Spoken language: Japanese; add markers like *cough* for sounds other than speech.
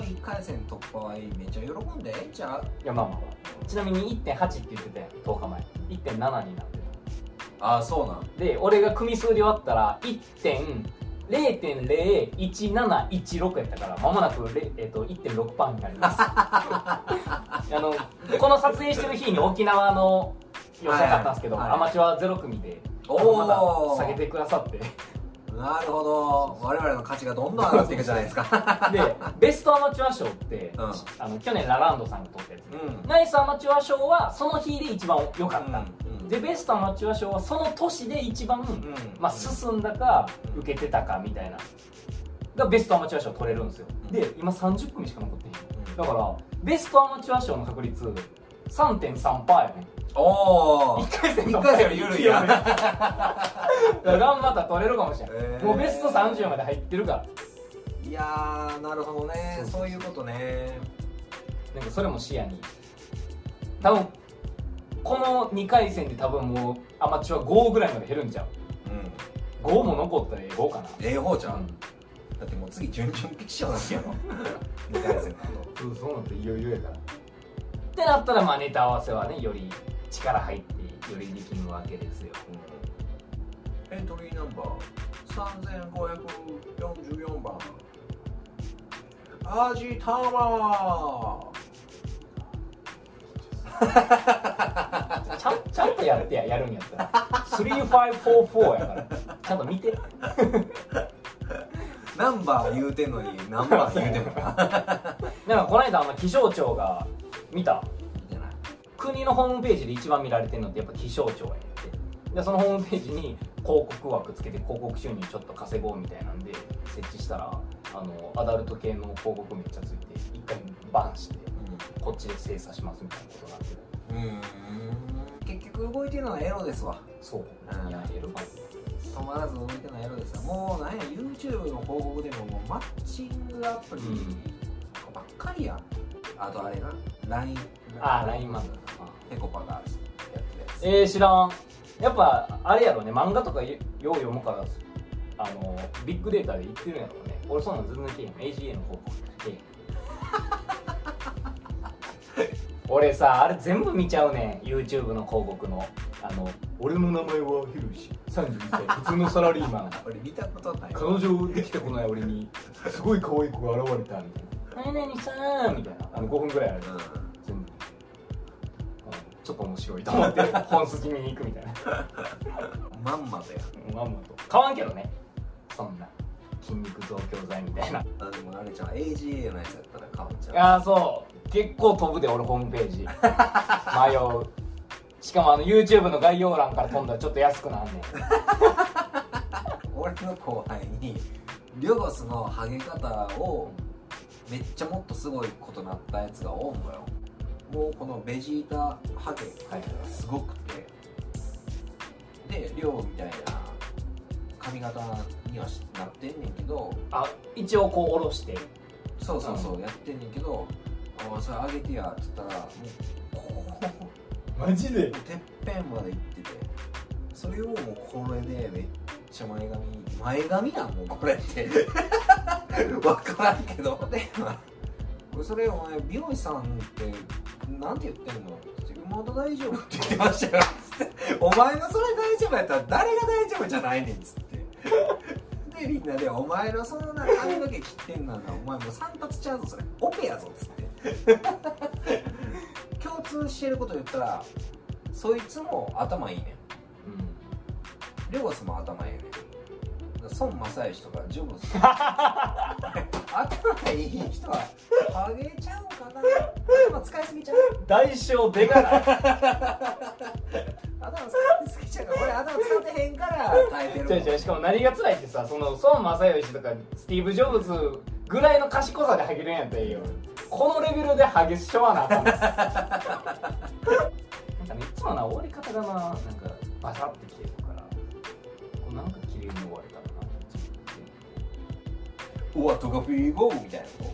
1回戦突破はめっちゃ喜んでええんちゃういやまあまあ。まあちなみに1.8って言ってたやん10日前。1.7になってああそうなん。たで俺が組数で割ったら1.0.01716やったからまもなく、れえっと1.6パーになります。*laughs* あのこの撮影してる日に沖縄の予選だったんですけど、はいはい。アマチュアゼロ組でおー。また下げてくださってなるほど。我々の価値がどんどん上がっていくじゃないですか。でベストアマチュア賞って、うん。あの去年ラランドさんが取ったやつ、うん。ナイスアマチュア賞はその日で一番良かった、うん。でベストアマチュア賞はその年で一番、うん。まあ、進んだかうん受けてたかみたいながベストアマチュア賞取れるんですよ、うん。で今30組しか残ってへん。だからベストアマチュア賞の確率3.3%やねおお1回戦一回戦より緩いやんだから頑張ったら取れるかもしれない、へー。もうベスト30まで入ってるから。いやーなるほどね。そういうことね。なんかそれも視野に。多分この2回戦で多分もうアマチュア5ぐらいまで減るんちゃう。ん。う5も残ったらええ5かな。ええ方ちゃう？ん。だってもう次準々決勝なんやろ。*laughs* 2回戦の後。そうそうなっていよいよやからってなったらまあネタ合わせはねより力入ってよりできるわけですよ。エントリーナンバー。3544番。アジタマちゃんちゃんとやってややるんやったら。3544やから。ちゃんと見て。*laughs* ナンバー言うてんのにナンバー言うてんのか。*laughs* なんかこの間あの気象庁が見た？国のホームページで一番見られてるのってやっぱ気象庁やって。でそのホームページに広告枠つけて広告収入ちょっと稼ごうみたいなんで設置したらあのアダルト系の広告めっちゃついて一回バンしてこっちで精査しますみたいなことになってる。うん。結局動いてるのはエロですわ。そう。うん。いやエロか止まらず動いてるのはエロですわ。もうなんや YouTube の広告でももうマッチングアプリばっかりやんあとあれな。LINE ああ LINE マンだペコパがやってるやつ。えー、知らん。やっぱあれやろね。漫画とかよよう読むからあのビッグデータで言ってるんやろうね。俺そんなん全然けえへん。AGA の広告けえへん。*laughs* 俺さあれ全部見ちゃうね。YouTube の広告の。あの俺の名前はヒロシ。32歳。普通のサラリーマン。*laughs* 俺見たことない彼女できてこない俺にすごい可愛い子が現れたみたいな「何々さん」みたいなあの5分ぐらいある。うん。ちょっと面白いと思って *laughs* 本筋見に行くみたいな。まんまとや。まんまと。買わんけどね。そんな筋肉増強剤みたいな。あでもあれじゃん AGA のやつやったら買うんちゃう？ああそう。結構飛ぶで俺ホームページ。迷う。しかもあの YouTube の概要欄から飛んだらちょっと安くなんねん。*laughs* 俺の後輩にリョゴスのハゲ方をめっちゃもっとすごいことなったやつがおんのよ。もうこのベジータハゲがすごくて。でリョウみたいな髪型にはしなってんねんけど。あ一応こう下ろして。そうそうそうやってんねんけど「あそれあげてや」っつったらもうこうマジで？てっぺんまで行ってて。それをもうこれでめっちゃ前髪前髪なん？もうこれって *laughs* 分からんけど。で俺それお前美容師さんってなんて言ってんの？ってまだ大丈夫って言ってましたよ。つってお前のそれ大丈夫やったら誰が大丈夫じゃないねんっつって。でみんなで「お前のそんな髪の毛切ってんなんだお前もう散髪ちゃうぞそれ。オペやぞ」っつって。*laughs* 共通してること言ったらそいつも頭いいねん。うん。レゴスも頭いいねん孫正義とかジョブズ *laughs* 頭いい人はハゲちゃうかな。頭使いすぎちゃう。代償でかない。*laughs* 頭使いすぎちゃうから俺頭使ってへんから耐えてる違う違うしかも何が辛いってさその孫正義とかスティーブ・ジョブズぐらいの賢さでハゲるんやったらいいよ。このレベルでハゲしょわなあかん。*laughs* なんかねいつもな終わり方がなおわトがフィーゴーみたいなこ